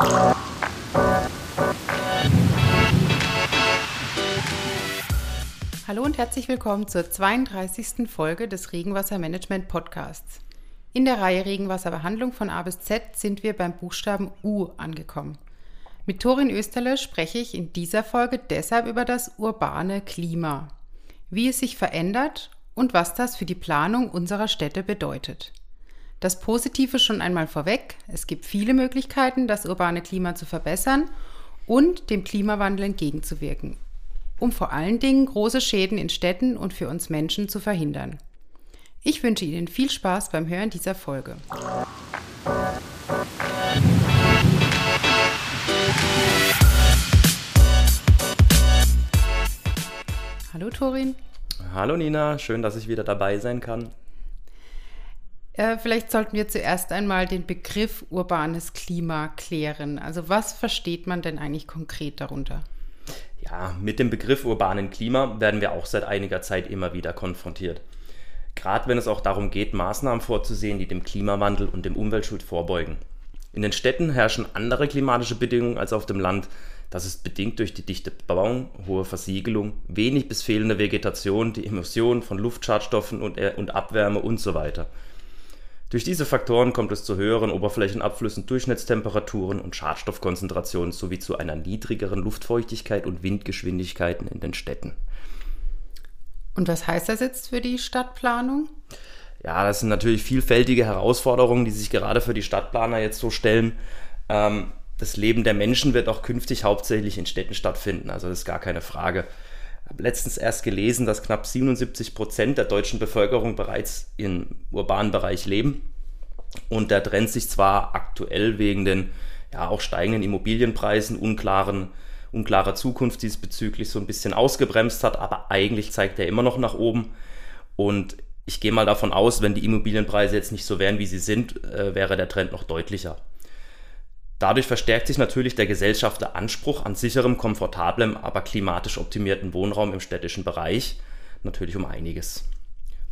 Hallo und herzlich willkommen zur 32. Folge des Regenwassermanagement Podcasts. In der Reihe Regenwasserbehandlung von A bis Z sind wir beim Buchstaben U angekommen. Mit Torin Österle spreche ich in dieser Folge deshalb über das urbane Klima, wie es sich verändert und was das für die Planung unserer Städte bedeutet. Das Positive schon einmal vorweg, es gibt viele Möglichkeiten, das urbane Klima zu verbessern und dem Klimawandel entgegenzuwirken, um vor allen Dingen große Schäden in Städten und für uns Menschen zu verhindern. Ich wünsche Ihnen viel Spaß beim Hören dieser Folge. Hallo Torin. Hallo Nina, schön, dass ich wieder dabei sein kann. Äh, vielleicht sollten wir zuerst einmal den Begriff urbanes Klima klären. Also was versteht man denn eigentlich konkret darunter? Ja, mit dem Begriff urbanen Klima werden wir auch seit einiger Zeit immer wieder konfrontiert. Gerade wenn es auch darum geht, Maßnahmen vorzusehen, die dem Klimawandel und dem Umweltschutz vorbeugen. In den Städten herrschen andere klimatische Bedingungen als auf dem Land. Das ist bedingt durch die dichte Bebauung, hohe Versiegelung, wenig bis fehlende Vegetation, die Emission von Luftschadstoffen und, und Abwärme und so weiter. Durch diese Faktoren kommt es zu höheren Oberflächenabflüssen, Durchschnittstemperaturen und Schadstoffkonzentrationen sowie zu einer niedrigeren Luftfeuchtigkeit und Windgeschwindigkeiten in den Städten. Und was heißt das jetzt für die Stadtplanung? Ja, das sind natürlich vielfältige Herausforderungen, die sich gerade für die Stadtplaner jetzt so stellen. Ähm, das Leben der Menschen wird auch künftig hauptsächlich in Städten stattfinden, also das ist gar keine Frage. Habe letztens erst gelesen, dass knapp 77 Prozent der deutschen Bevölkerung bereits im urbanen Bereich leben. Und der Trend sich zwar aktuell wegen den ja auch steigenden Immobilienpreisen, unklaren, unklarer Zukunft diesbezüglich so ein bisschen ausgebremst hat, aber eigentlich zeigt er immer noch nach oben. Und ich gehe mal davon aus, wenn die Immobilienpreise jetzt nicht so wären, wie sie sind, äh, wäre der Trend noch deutlicher. Dadurch verstärkt sich natürlich der gesellschaftliche Anspruch an sicherem, komfortablem, aber klimatisch optimierten Wohnraum im städtischen Bereich natürlich um einiges.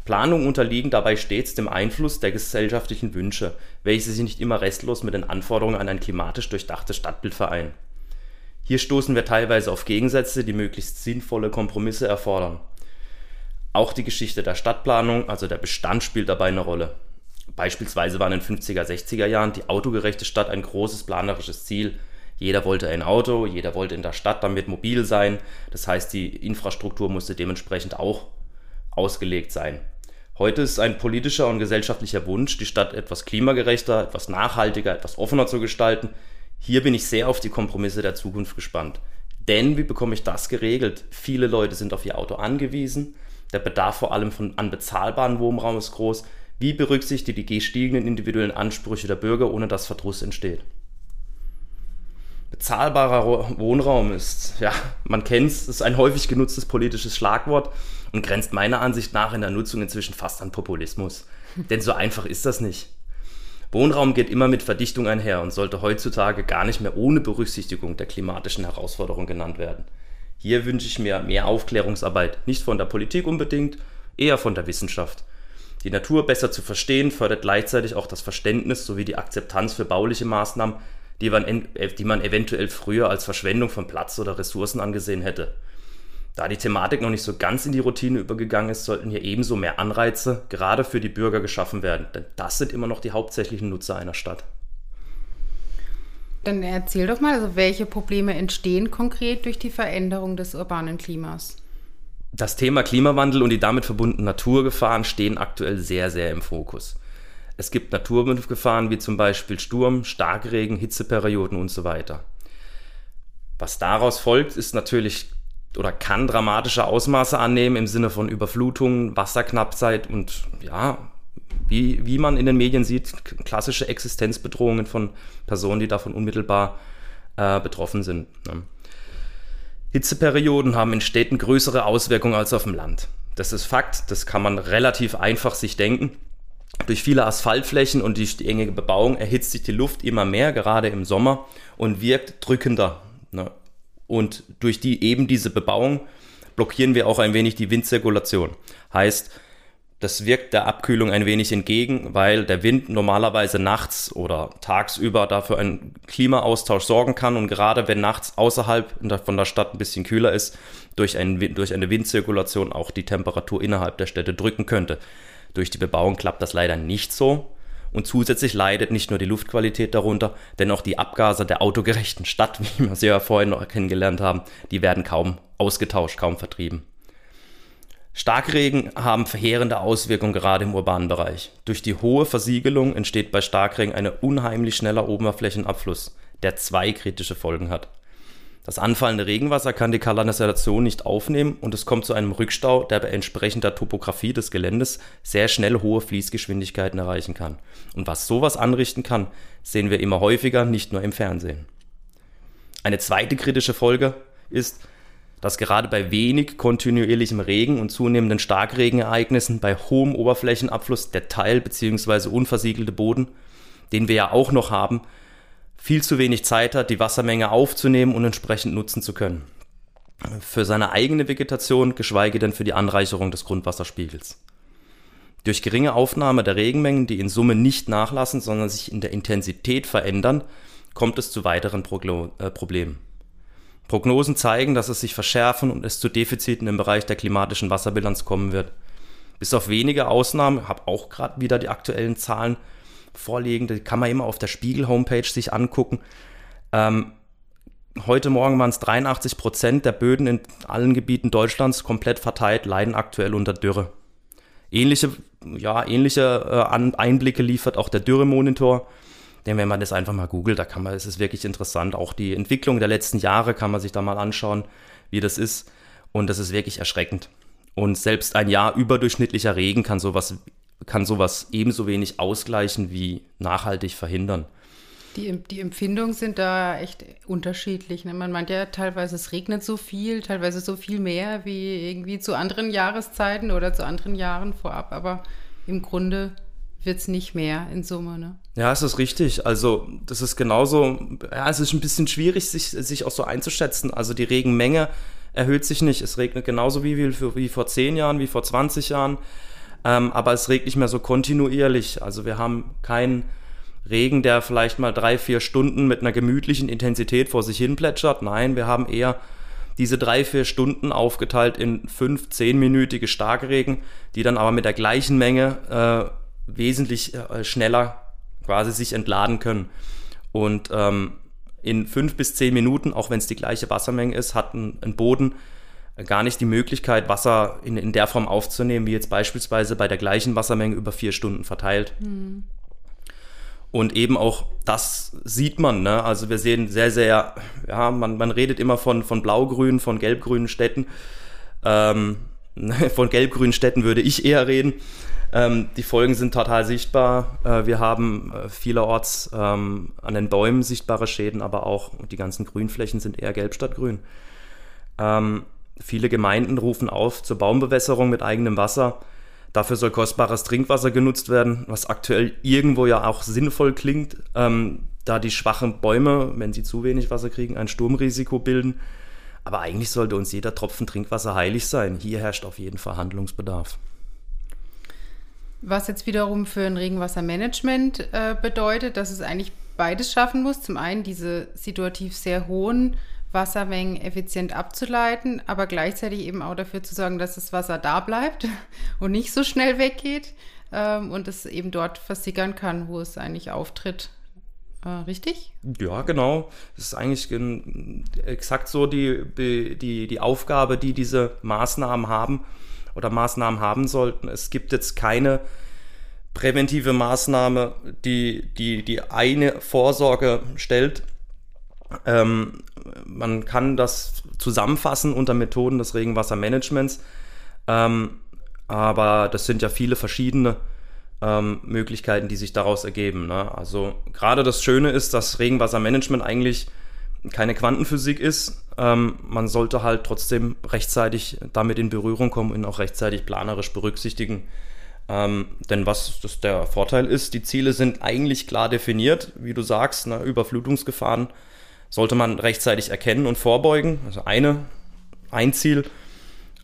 Planungen unterliegen dabei stets dem Einfluss der gesellschaftlichen Wünsche, welche sich nicht immer restlos mit den Anforderungen an ein klimatisch durchdachtes Stadtbild vereinen. Hier stoßen wir teilweise auf Gegensätze, die möglichst sinnvolle Kompromisse erfordern. Auch die Geschichte der Stadtplanung, also der Bestand, spielt dabei eine Rolle. Beispielsweise war in den 50er, 60er Jahren die autogerechte Stadt ein großes planerisches Ziel. Jeder wollte ein Auto, jeder wollte in der Stadt damit mobil sein. Das heißt, die Infrastruktur musste dementsprechend auch ausgelegt sein. Heute ist ein politischer und gesellschaftlicher Wunsch, die Stadt etwas klimagerechter, etwas nachhaltiger, etwas offener zu gestalten. Hier bin ich sehr auf die Kompromisse der Zukunft gespannt. Denn wie bekomme ich das geregelt? Viele Leute sind auf ihr Auto angewiesen. Der Bedarf vor allem von an bezahlbaren Wohnraum ist groß. Wie berücksichtigt die gestiegenen individuellen Ansprüche der Bürger, ohne dass Verdruss entsteht? Bezahlbarer Wohnraum ist, ja, man kennt es, ist ein häufig genutztes politisches Schlagwort und grenzt meiner Ansicht nach in der Nutzung inzwischen fast an Populismus. Denn so einfach ist das nicht. Wohnraum geht immer mit Verdichtung einher und sollte heutzutage gar nicht mehr ohne Berücksichtigung der klimatischen Herausforderungen genannt werden. Hier wünsche ich mir mehr Aufklärungsarbeit, nicht von der Politik unbedingt, eher von der Wissenschaft. Die Natur besser zu verstehen fördert gleichzeitig auch das Verständnis sowie die Akzeptanz für bauliche Maßnahmen, die man, äh, die man eventuell früher als Verschwendung von Platz oder Ressourcen angesehen hätte. Da die Thematik noch nicht so ganz in die Routine übergegangen ist, sollten hier ebenso mehr Anreize gerade für die Bürger geschaffen werden, denn das sind immer noch die hauptsächlichen Nutzer einer Stadt. Dann erzähl doch mal, also welche Probleme entstehen konkret durch die Veränderung des urbanen Klimas? Das Thema Klimawandel und die damit verbundenen Naturgefahren stehen aktuell sehr, sehr im Fokus. Es gibt Naturgefahren wie zum Beispiel Sturm, Starkregen, Hitzeperioden und so weiter. Was daraus folgt, ist natürlich oder kann dramatische Ausmaße annehmen im Sinne von Überflutungen, Wasserknappheit und ja, wie, wie man in den Medien sieht, klassische Existenzbedrohungen von Personen, die davon unmittelbar äh, betroffen sind. Ne? Hitzeperioden haben in Städten größere Auswirkungen als auf dem Land. Das ist Fakt, das kann man relativ einfach sich denken. Durch viele Asphaltflächen und die enge Bebauung erhitzt sich die Luft immer mehr, gerade im Sommer, und wirkt drückender. Ne? Und durch die eben diese Bebauung blockieren wir auch ein wenig die Windzirkulation. Heißt, Das wirkt der Abkühlung ein wenig entgegen, weil der Wind normalerweise nachts oder tagsüber dafür einen Klimaaustausch sorgen kann und gerade wenn nachts außerhalb von der Stadt ein bisschen kühler ist, durch, ein, durch eine Windzirkulation auch die Temperatur innerhalb der Städte drücken könnte. Durch die Bebauung klappt das leider nicht so. Und zusätzlich leidet nicht nur die Luftqualität darunter, denn auch die Abgase der autogerechten Stadt, wie wir sie ja vorhin noch kennengelernt haben, die werden kaum ausgetauscht, kaum vertrieben. Starkregen haben verheerende Auswirkungen gerade im urbanen Bereich. Durch die hohe Versiegelung entsteht bei Starkregen ein unheimlich schneller Oberflächenabfluss, der zwei kritische Folgen hat. Das anfallende Regenwasser kann die Kanalisation nicht aufnehmen und es kommt zu einem Rückstau, der bei entsprechender Topografie des Geländes sehr schnell hohe Fließgeschwindigkeiten erreichen kann. Und was sowas anrichten kann, sehen wir immer häufiger, nicht nur im Fernsehen. Eine zweite kritische Folge ist, dass gerade bei wenig kontinuierlichem Regen und zunehmenden Starkregenereignissen bei hohem Oberflächenabfluss der Teil- bzw. unversiegelte Boden, den wir ja auch noch haben, viel zu wenig Zeit hat, die Wassermenge aufzunehmen und entsprechend nutzen zu können. Für seine eigene Vegetation, geschweige denn für die Anreicherung des Grundwasserspiegels. Durch geringe Aufnahme der Regenmengen, die in Summe nicht nachlassen, sondern sich in der Intensität verändern, kommt es zu weiteren äh, Problemen. Prognosen zeigen, dass es sich verschärfen und es zu Defiziten im Bereich der klimatischen Wasserbilanz kommen wird. Bis auf wenige Ausnahmen, habe auch gerade wieder die aktuellen Zahlen vorliegen, die kann man immer auf der Spiegel-Homepage sich angucken. Ähm, heute Morgen waren es 83 Prozent der Böden in allen Gebieten Deutschlands komplett verteilt, leiden aktuell unter Dürre. Ähnliche, ja, ähnliche äh, Einblicke liefert auch der Dürremonitor. Denn wenn man das einfach mal googelt, da kann man, es ist wirklich interessant. Auch die Entwicklung der letzten Jahre kann man sich da mal anschauen, wie das ist. Und das ist wirklich erschreckend. Und selbst ein Jahr überdurchschnittlicher Regen kann sowas, kann sowas ebenso wenig ausgleichen wie nachhaltig verhindern. Die, die Empfindungen sind da echt unterschiedlich. Ne? Man meint ja teilweise, es regnet so viel, teilweise so viel mehr wie irgendwie zu anderen Jahreszeiten oder zu anderen Jahren vorab. Aber im Grunde wird es nicht mehr in Summe. Ne? Ja, es ist richtig. Also das ist genauso, ja, es ist ein bisschen schwierig, sich, sich auch so einzuschätzen. Also die Regenmenge erhöht sich nicht. Es regnet genauso wie, wie, wie vor 10 Jahren, wie vor 20 Jahren. Ähm, aber es regnet nicht mehr so kontinuierlich. Also wir haben keinen Regen, der vielleicht mal drei, vier Stunden mit einer gemütlichen Intensität vor sich hin plätschert. Nein, wir haben eher diese drei, vier Stunden aufgeteilt in fünf, zehnminütige Starkregen, die dann aber mit der gleichen Menge äh, wesentlich äh, schneller quasi sich entladen können. Und ähm, in fünf bis zehn Minuten, auch wenn es die gleiche Wassermenge ist, hat ein, ein Boden gar nicht die Möglichkeit, Wasser in, in der Form aufzunehmen, wie jetzt beispielsweise bei der gleichen Wassermenge über vier Stunden verteilt. Mhm. Und eben auch das sieht man. Ne? Also wir sehen sehr, sehr, ja, man, man redet immer von, von blaugrünen, von gelbgrünen Städten. Ähm, von gelbgrünen Städten würde ich eher reden. Ähm, die Folgen sind total sichtbar. Äh, wir haben äh, vielerorts ähm, an den Bäumen sichtbare Schäden, aber auch die ganzen Grünflächen sind eher gelb statt grün. Ähm, viele Gemeinden rufen auf zur Baumbewässerung mit eigenem Wasser. Dafür soll kostbares Trinkwasser genutzt werden, was aktuell irgendwo ja auch sinnvoll klingt, ähm, da die schwachen Bäume, wenn sie zu wenig Wasser kriegen, ein Sturmrisiko bilden. Aber eigentlich sollte uns jeder Tropfen Trinkwasser heilig sein. Hier herrscht auf jeden Fall Handlungsbedarf. Was jetzt wiederum für ein Regenwassermanagement äh, bedeutet, dass es eigentlich beides schaffen muss. Zum einen diese situativ sehr hohen Wassermengen effizient abzuleiten, aber gleichzeitig eben auch dafür zu sorgen, dass das Wasser da bleibt und nicht so schnell weggeht ähm, und es eben dort versickern kann, wo es eigentlich auftritt. Äh, richtig? Ja, genau. Das ist eigentlich exakt so die, die, die Aufgabe, die diese Maßnahmen haben oder Maßnahmen haben sollten. Es gibt jetzt keine präventive Maßnahme, die die, die eine Vorsorge stellt. Ähm, man kann das zusammenfassen unter Methoden des Regenwassermanagements, ähm, aber das sind ja viele verschiedene ähm, Möglichkeiten, die sich daraus ergeben. Ne? Also gerade das Schöne ist, dass Regenwassermanagement eigentlich keine Quantenphysik ist. Ähm, man sollte halt trotzdem rechtzeitig damit in Berührung kommen und auch rechtzeitig planerisch berücksichtigen. Ähm, denn was das der Vorteil ist, die Ziele sind eigentlich klar definiert, wie du sagst, ne, Überflutungsgefahren sollte man rechtzeitig erkennen und vorbeugen. Also eine, ein Ziel.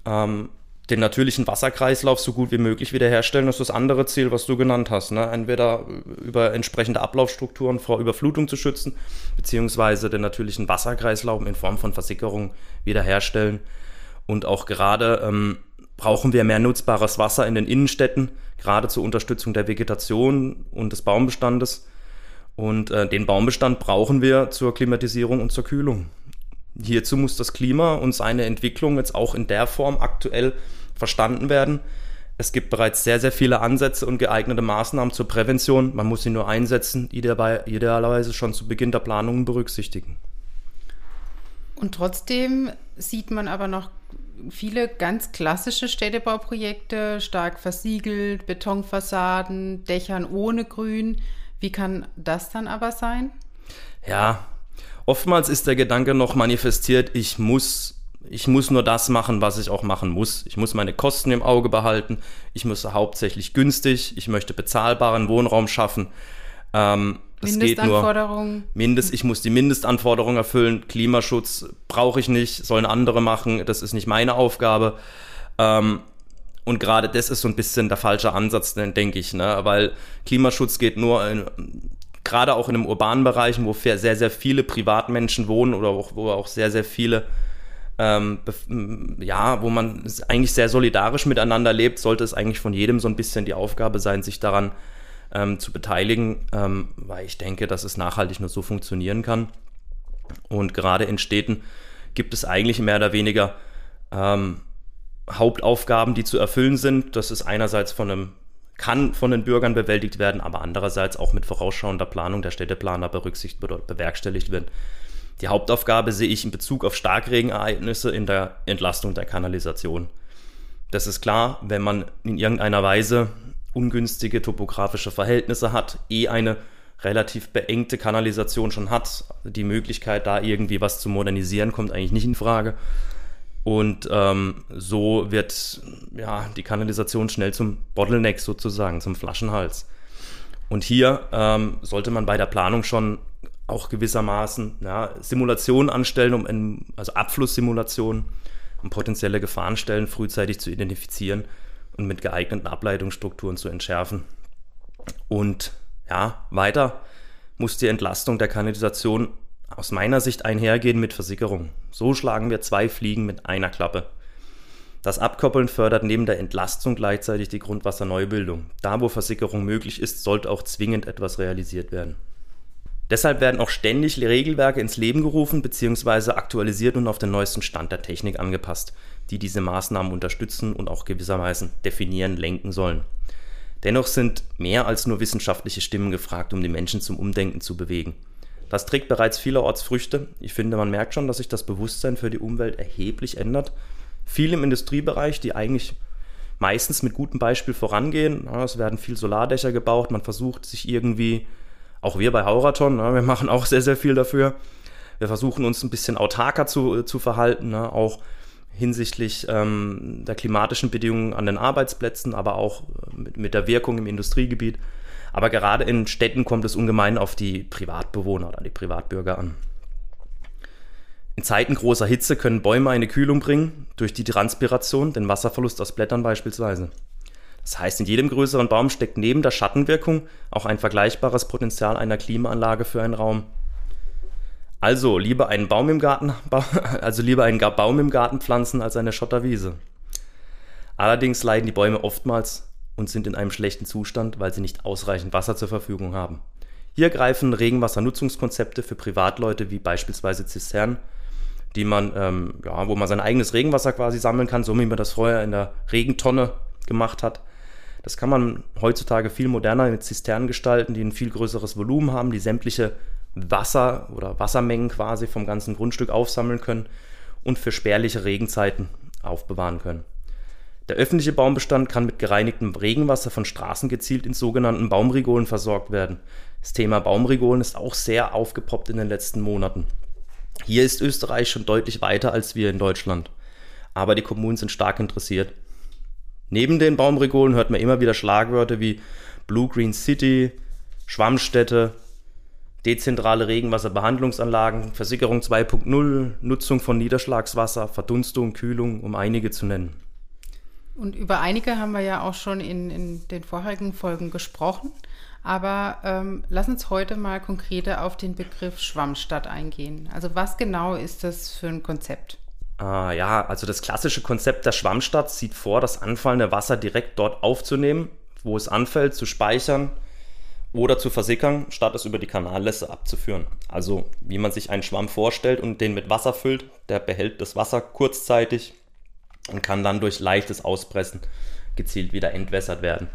Ähm, den natürlichen Wasserkreislauf so gut wie möglich wiederherstellen. Das ist das andere Ziel, was du genannt hast. Ne? Entweder über entsprechende Ablaufstrukturen vor Überflutung zu schützen, beziehungsweise den natürlichen Wasserkreislauf in Form von Versickerung wiederherstellen. Und auch gerade ähm, brauchen wir mehr nutzbares Wasser in den Innenstädten, gerade zur Unterstützung der Vegetation und des Baumbestandes. Und äh, den Baumbestand brauchen wir zur Klimatisierung und zur Kühlung. Hierzu muss das Klima und seine Entwicklung jetzt auch in der Form aktuell verstanden werden. Es gibt bereits sehr, sehr viele Ansätze und geeignete Maßnahmen zur Prävention. Man muss sie nur einsetzen, die dabei idealerweise schon zu Beginn der Planungen berücksichtigen. Und trotzdem sieht man aber noch viele ganz klassische Städtebauprojekte, stark versiegelt, Betonfassaden, Dächern ohne Grün. Wie kann das dann aber sein? Ja, oftmals ist der Gedanke noch manifestiert, ich muss, ich muss nur das machen, was ich auch machen muss. Ich muss meine Kosten im Auge behalten. Ich muss hauptsächlich günstig. Ich möchte bezahlbaren Wohnraum schaffen. Ähm, das geht nur. Mindest, ich muss die Mindestanforderungen erfüllen. Klimaschutz brauche ich nicht, sollen andere machen. Das ist nicht meine Aufgabe. Ähm, und gerade das ist so ein bisschen der falsche Ansatz, denke ich, ne? weil Klimaschutz geht nur in, gerade auch in einem urbanen Bereich, wo sehr, sehr viele Privatmenschen wohnen oder auch, wo auch sehr, sehr viele, ähm, ja, wo man eigentlich sehr solidarisch miteinander lebt, sollte es eigentlich von jedem so ein bisschen die Aufgabe sein, sich daran ähm, zu beteiligen, ähm, weil ich denke, dass es nachhaltig nur so funktionieren kann. Und gerade in Städten gibt es eigentlich mehr oder weniger ähm, Hauptaufgaben, die zu erfüllen sind. Das ist einerseits von einem kann von den Bürgern bewältigt werden, aber andererseits auch mit vorausschauender Planung der Städteplaner berücksichtigt oder bewerkstelligt werden. Die Hauptaufgabe sehe ich in Bezug auf Starkregenereignisse in der Entlastung der Kanalisation. Das ist klar, wenn man in irgendeiner Weise ungünstige topografische Verhältnisse hat, eh eine relativ beengte Kanalisation schon hat, die Möglichkeit da irgendwie was zu modernisieren kommt eigentlich nicht in Frage. Und ähm, so wird ja, die Kanalisation schnell zum Bottleneck sozusagen, zum Flaschenhals. Und hier ähm, sollte man bei der Planung schon auch gewissermaßen ja, Simulationen anstellen, um in, also Abflusssimulationen, um potenzielle Gefahrenstellen frühzeitig zu identifizieren und mit geeigneten Ableitungsstrukturen zu entschärfen. Und ja, weiter muss die Entlastung der Kanalisation aus meiner Sicht einhergehen mit Versickerung. So schlagen wir zwei Fliegen mit einer Klappe. Das Abkoppeln fördert neben der Entlastung gleichzeitig die Grundwasserneubildung. Da, wo Versickerung möglich ist, sollte auch zwingend etwas realisiert werden. Deshalb werden auch ständig Regelwerke ins Leben gerufen bzw. aktualisiert und auf den neuesten Stand der Technik angepasst, die diese Maßnahmen unterstützen und auch gewissermaßen definieren, lenken sollen. Dennoch sind mehr als nur wissenschaftliche Stimmen gefragt, um die Menschen zum Umdenken zu bewegen. Das trägt bereits vielerorts Früchte. Ich finde, man merkt schon, dass sich das Bewusstsein für die Umwelt erheblich ändert. Viel im Industriebereich, die eigentlich meistens mit gutem Beispiel vorangehen. es werden viel Solardächer gebaut, man versucht sich irgendwie, auch wir bei Hauraton, wir machen auch sehr, sehr viel dafür. Wir versuchen uns ein bisschen autarker zu, zu verhalten, auch hinsichtlich ähm, der klimatischen Bedingungen an den Arbeitsplätzen, aber auch mit, mit der Wirkung im Industriegebiet. Aber gerade in Städten kommt es ungemein auf die Privatbewohner oder die Privatbürger an. In Zeiten großer Hitze können Bäume eine Kühlung bringen, durch die Transpiration, den Wasserverlust aus Blättern beispielsweise. Das heißt, in jedem größeren Baum steckt neben der Schattenwirkung auch ein vergleichbares Potenzial einer Klimaanlage für einen Raum. Also lieber einen Baum im Garten, also lieber einen Baum im Garten pflanzen als eine Schotterwiese. Allerdings leiden die Bäume oftmals und sind in einem schlechten Zustand, weil sie nicht ausreichend Wasser zur Verfügung haben. Hier greifen Regenwassernutzungskonzepte für Privatleute wie beispielsweise Zisternen, die man, ähm, ja, wo man sein eigenes Regenwasser quasi sammeln kann, so wie man das vorher in der Regentonne gemacht hat. Das kann man heutzutage viel moderner mit Zisternen gestalten, die ein viel größeres Volumen haben, die sämtliche Wasser oder Wassermengen quasi vom ganzen Grundstück aufsammeln können und für spärliche Regenzeiten aufbewahren können. Der öffentliche Baumbestand kann mit gereinigtem Regenwasser von Straßen gezielt in sogenannten Baumrigolen versorgt werden. Das Thema Baumrigolen ist auch sehr aufgepoppt in den letzten Monaten. Hier ist Österreich schon deutlich weiter als wir in Deutschland. Aber die Kommunen sind stark interessiert. Neben den Baumrigolen hört man immer wieder Schlagwörter wie Blue Green City, Schwammstätte, dezentrale Regenwasserbehandlungsanlagen, Versickerung 2.0, Nutzung von Niederschlagswasser, Verdunstung, Kühlung, um einige zu nennen. Und über einige haben wir ja auch schon in, in den vorherigen Folgen gesprochen. Aber ähm, lass uns heute mal konkreter auf den Begriff Schwammstadt eingehen. Also was genau ist das für ein Konzept? Ah, ja, also das klassische Konzept der Schwammstadt sieht vor, das anfallende Wasser direkt dort aufzunehmen, wo es anfällt, zu speichern oder zu versickern, statt es über die Kanallässe abzuführen. Also wie man sich einen Schwamm vorstellt und den mit Wasser füllt, der behält das Wasser kurzzeitig und kann dann durch leichtes Auspressen gezielt wieder entwässert werden.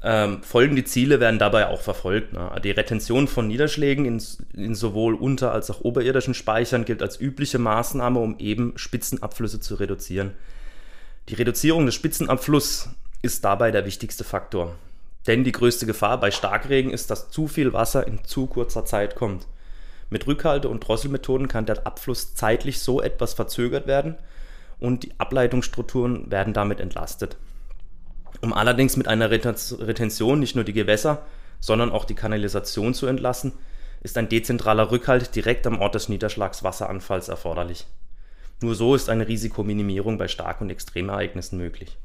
Ähm, folgende Ziele werden dabei auch verfolgt. Ne? Die Retention von Niederschlägen in, in, sowohl unter- als auch oberirdischen Speichern gilt als übliche Maßnahme, um eben Spitzenabflüsse zu reduzieren. Die Reduzierung des Spitzenabflusses ist dabei der wichtigste Faktor. Denn die größte Gefahr bei Starkregen ist, dass zu viel Wasser in zu kurzer Zeit kommt. Mit Rückhalte- und Drosselmethoden kann der Abfluss zeitlich so etwas verzögert werden und die Ableitungsstrukturen werden damit entlastet. Um allerdings mit einer Retention nicht nur die Gewässer, sondern auch die Kanalisation zu entlassen, ist ein dezentraler Rückhalt direkt am Ort des Niederschlagswasseranfalls erforderlich. Nur so ist eine Risikominimierung bei Stark- und Extremereignissen möglich.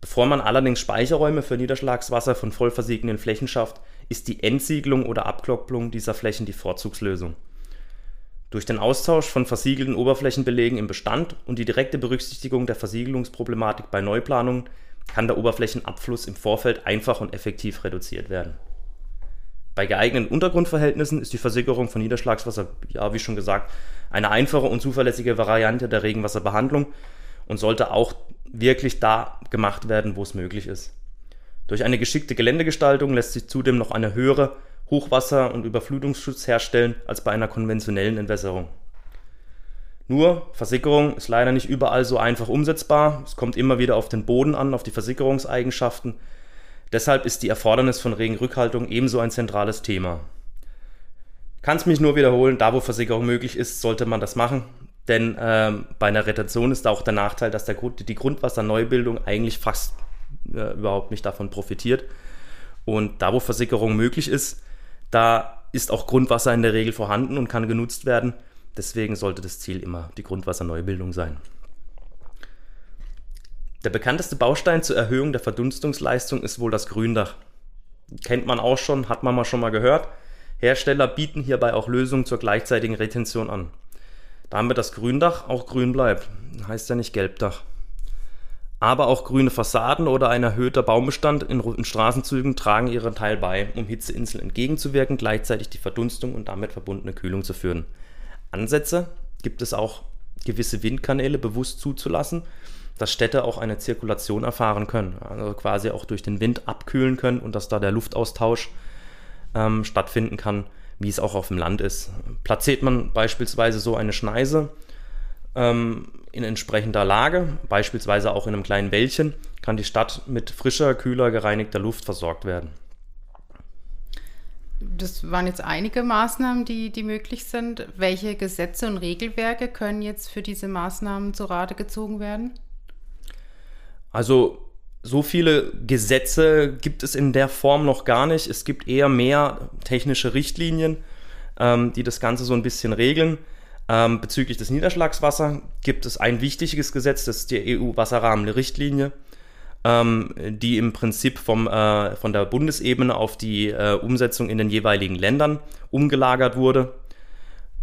Bevor man allerdings Speicherräume für Niederschlagswasser von voll versiegenden Flächen schafft, ist die Entsiegelung oder Abkopplung dieser Flächen die Vorzugslösung. Durch den Austausch von versiegelten Oberflächenbelegen im Bestand und die direkte Berücksichtigung der Versiegelungsproblematik bei Neuplanungen kann der Oberflächenabfluss im Vorfeld einfach und effektiv reduziert werden. Bei geeigneten Untergrundverhältnissen ist die Versickerung von Niederschlagswasser, ja, wie schon gesagt, eine einfache und zuverlässige Variante der Regenwasserbehandlung und sollte auch wirklich da gemacht werden, wo es möglich ist. Durch eine geschickte Geländegestaltung lässt sich zudem noch eine höhere Hochwasser- und Überflutungsschutz herstellen als bei einer konventionellen Entwässerung. Nur, Versickerung ist leider nicht überall so einfach umsetzbar. Es kommt immer wieder auf den Boden an, auf die Versickerungseigenschaften. Deshalb ist die Erfordernis von Regenrückhaltung ebenso ein zentrales Thema. Kann es mich nur wiederholen, da wo Versickerung möglich ist, sollte man das machen. Denn ähm, bei einer Retention ist da auch der Nachteil, dass der die Grundwasserneubildung eigentlich fast äh, überhaupt nicht davon profitiert. Und da wo Versickerung möglich ist, da ist auch Grundwasser in der Regel vorhanden und kann genutzt werden. Deswegen sollte das Ziel immer die Grundwasserneubildung sein. Der bekannteste Baustein zur Erhöhung der Verdunstungsleistung ist wohl das Gründach. Kennt man auch schon, hat man mal schon mal gehört. Hersteller bieten hierbei auch Lösungen zur gleichzeitigen Retention an. Damit das Gründach auch grün bleibt. Heißt ja nicht Gelbdach. Aber auch grüne Fassaden oder ein erhöhter Baumbestand in, in Straßenzügen tragen ihren Teil bei, um Hitzeinseln entgegenzuwirken, gleichzeitig die Verdunstung und damit verbundene Kühlung zu führen. Ansätze gibt es auch, gewisse Windkanäle bewusst zuzulassen, dass Städte auch eine Zirkulation erfahren können, also quasi auch durch den Wind abkühlen können und dass da der Luftaustausch ähm, stattfinden kann, wie es auch auf dem Land ist. Platziert man beispielsweise so eine Schneise ähm, in entsprechender Lage, beispielsweise auch in einem kleinen Wäldchen, kann die Stadt mit frischer, kühler, gereinigter Luft versorgt werden das waren jetzt einige Maßnahmen, die, die möglich sind. Welche Gesetze und Regelwerke können jetzt für diese Maßnahmen zu Rate gezogen werden? Also so viele Gesetze gibt es in der Form noch gar nicht. Es gibt eher mehr technische Richtlinien, ähm, die das Ganze so ein bisschen regeln. Ähm, bezüglich des Niederschlagswassers gibt es ein wichtiges Gesetz, das ist die EU-Wasserrahmenrichtlinie ähm, die im Prinzip vom, äh, von der Bundesebene auf die äh, Umsetzung in den jeweiligen Ländern umgelagert wurde.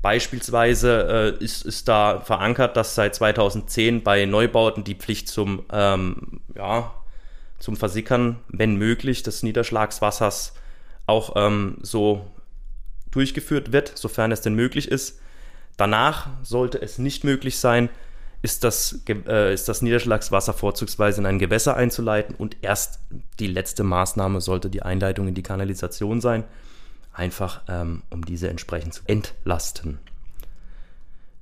Beispielsweise äh, ist, ist da verankert, dass seit 2010 bei Neubauten die Pflicht zum, ähm, ja, zum Versickern, wenn möglich, des Niederschlagswassers auch ähm, so durchgeführt wird, sofern es denn möglich ist. Danach sollte es nicht möglich sein, ist das, äh, ist das Niederschlagswasser vorzugsweise in ein Gewässer einzuleiten und erst die letzte Maßnahme sollte die Einleitung in die Kanalisation sein, einfach ähm, um diese entsprechend zu entlasten.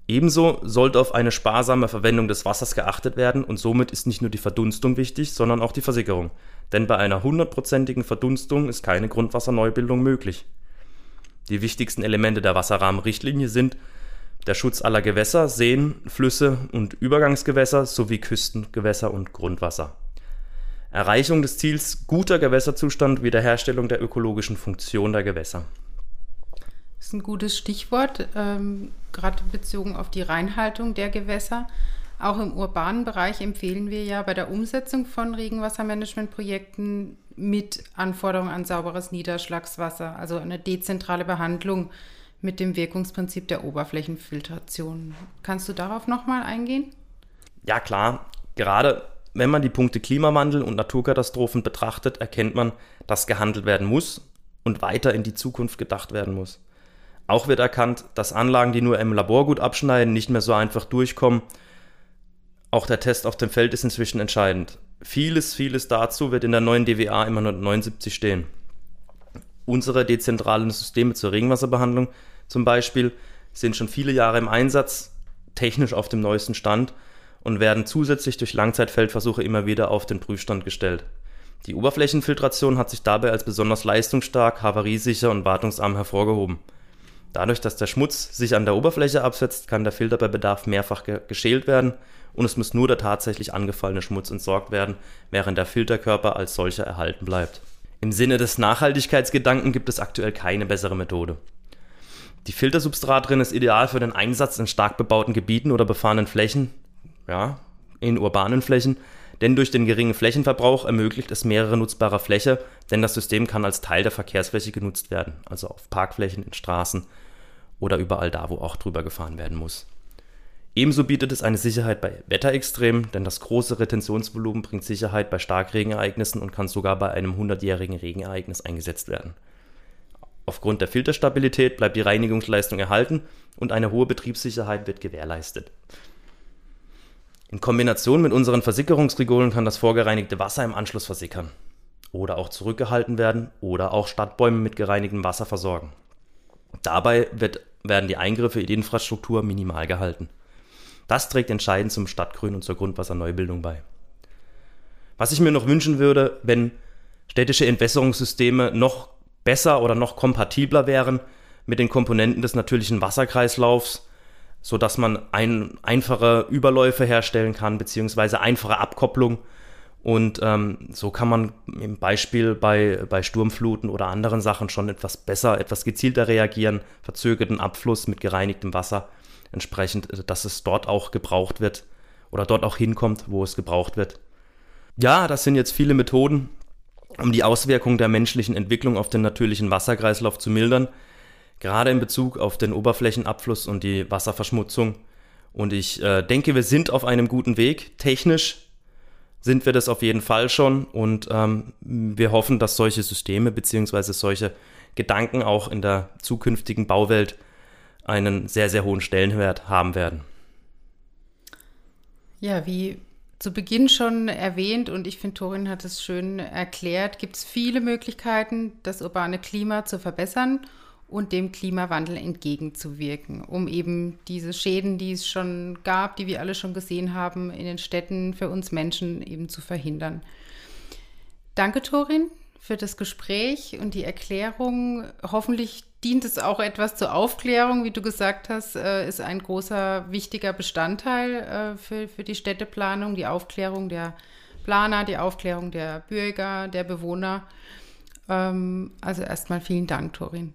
Ebenso sollte auf eine sparsame Verwendung des Wassers geachtet werden und somit ist nicht nur die Verdunstung wichtig, sondern auch die Versickerung. Denn bei einer hundertprozentigen Verdunstung ist keine Grundwasserneubildung möglich. Die wichtigsten Elemente der Wasserrahmenrichtlinie sind der Schutz aller Gewässer, Seen, Flüsse und Übergangsgewässer sowie Küstengewässer und Grundwasser. Erreichung des Ziels guter Gewässerzustand, Wiederherstellung der ökologischen Funktion der Gewässer. Das ist ein gutes Stichwort, ähm, gerade bezogen auf die Reinhaltung der Gewässer. Auch im urbanen Bereich empfehlen wir ja bei der Umsetzung von Regenwassermanagementprojekten mit Anforderungen an sauberes Niederschlagswasser, also eine dezentrale Behandlung mit dem Wirkungsprinzip der Oberflächenfiltration. Kannst du darauf nochmal eingehen? Ja, klar. Gerade wenn man die Punkte Klimawandel und Naturkatastrophen betrachtet, erkennt man, dass gehandelt werden muss und weiter in die Zukunft gedacht werden muss. Auch wird erkannt, dass Anlagen, die nur im Labor gut abschneiden, nicht mehr so einfach durchkommen. Auch der Test auf dem Feld ist inzwischen entscheidend. Vieles, vieles dazu wird in der neuen DWA immer 179 stehen. Unsere dezentralen Systeme zur Regenwasserbehandlung zum Beispiel sind schon viele Jahre im Einsatz, technisch auf dem neuesten Stand und werden zusätzlich durch Langzeitfeldversuche immer wieder auf den Prüfstand gestellt. Die Oberflächenfiltration hat sich dabei als besonders leistungsstark, havariesicher und wartungsarm hervorgehoben. Dadurch, dass der Schmutz sich an der Oberfläche absetzt, kann der Filter bei Bedarf mehrfach ge geschält werden und es muss nur der tatsächlich angefallene Schmutz entsorgt werden, während der Filterkörper als solcher erhalten bleibt. Im Sinne des Nachhaltigkeitsgedanken gibt es aktuell keine bessere Methode. Die Filtersubstratrin ist ideal für den Einsatz in stark bebauten Gebieten oder befahrenen Flächen, ja, in urbanen Flächen, denn durch den geringen Flächenverbrauch ermöglicht es mehrere nutzbare Fläche, denn das System kann als Teil der Verkehrsfläche genutzt werden, also auf Parkflächen, in Straßen oder überall da, wo auch drüber gefahren werden muss. Ebenso bietet es eine Sicherheit bei Wetterextremen, denn das große Retentionsvolumen bringt Sicherheit bei Starkregenereignissen und kann sogar bei einem 100-jährigen Regenereignis eingesetzt werden. Aufgrund der Filterstabilität bleibt die Reinigungsleistung erhalten und eine hohe Betriebssicherheit wird gewährleistet. In Kombination mit unseren Versickerungsregolen kann das vorgereinigte Wasser im Anschluss versickern oder auch zurückgehalten werden oder auch Stadtbäume mit gereinigtem Wasser versorgen. Dabei wird, werden die Eingriffe in die Infrastruktur minimal gehalten. Das trägt entscheidend zum Stadtgrün und zur Grundwasserneubildung bei. Was ich mir noch wünschen würde, wenn städtische Entwässerungssysteme noch besser oder noch kompatibler wären mit den Komponenten des natürlichen Wasserkreislaufs, so dass man ein, einfache Überläufe herstellen kann, beziehungsweise einfache Abkopplung. Und ähm, so kann man im Beispiel bei, bei Sturmfluten oder anderen Sachen schon etwas besser, etwas gezielter reagieren, verzögerten Abfluss mit gereinigtem Wasser, entsprechend, äh, dass es dort auch gebraucht wird oder dort auch hinkommt, wo es gebraucht wird. Ja, das sind jetzt viele Methoden, um die Auswirkungen der menschlichen Entwicklung auf den natürlichen Wasserkreislauf zu mildern gerade in Bezug auf den Oberflächenabfluss und die Wasserverschmutzung. Und ich äh, denke, wir sind auf einem guten Weg. Technisch sind wir das auf jeden Fall schon und ähm, wir hoffen, dass solche Systeme bzw. solche Gedanken auch in der zukünftigen Bauwelt einen sehr, sehr hohen Stellenwert haben werden. Ja, wie zu Beginn schon erwähnt und ich finde, Torin hat es schön erklärt, gibt es viele Möglichkeiten, das urbane Klima zu verbessern und dem Klimawandel entgegenzuwirken, um eben diese Schäden, die es schon gab, die wir alle schon gesehen haben, in den Städten für uns Menschen eben zu verhindern. Danke, Torin, für das Gespräch und die Erklärung. Hoffentlich dient es auch etwas zur Aufklärung, wie du gesagt hast, äh, ist ein großer, wichtiger Bestandteil äh, für, für die Städteplanung, die Aufklärung der Planer, die Aufklärung der Bürger, der Bewohner. Ähm, also erstmal vielen Dank, Torin.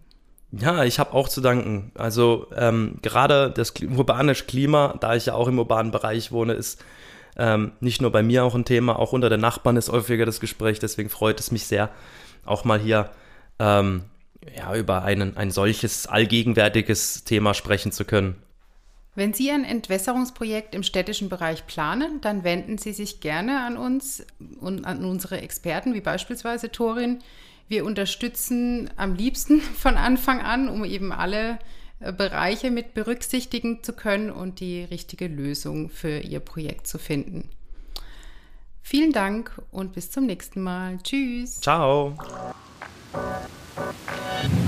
Ja, ich habe auch zu danken. Also ähm, gerade das urbane Klima, da ich ja auch im urbanen Bereich wohne, ist ähm, nicht nur bei mir auch ein Thema, auch unter den Nachbarn ist häufiger das Gespräch. Deswegen freut es mich sehr, auch mal hier ähm, ja, über einen, ein solches allgegenwärtiges Thema sprechen zu können. Wenn Sie ein Entwässerungsprojekt im städtischen Bereich planen, dann wenden Sie sich gerne an uns und an unsere Experten, wie beispielsweise Torin. Wir unterstützen am liebsten von Anfang an, um eben alle äh, Bereiche mit berücksichtigen zu können und die richtige Lösung für Ihr Projekt zu finden. Vielen Dank und bis zum nächsten Mal. Tschüss. Ciao. Thank you.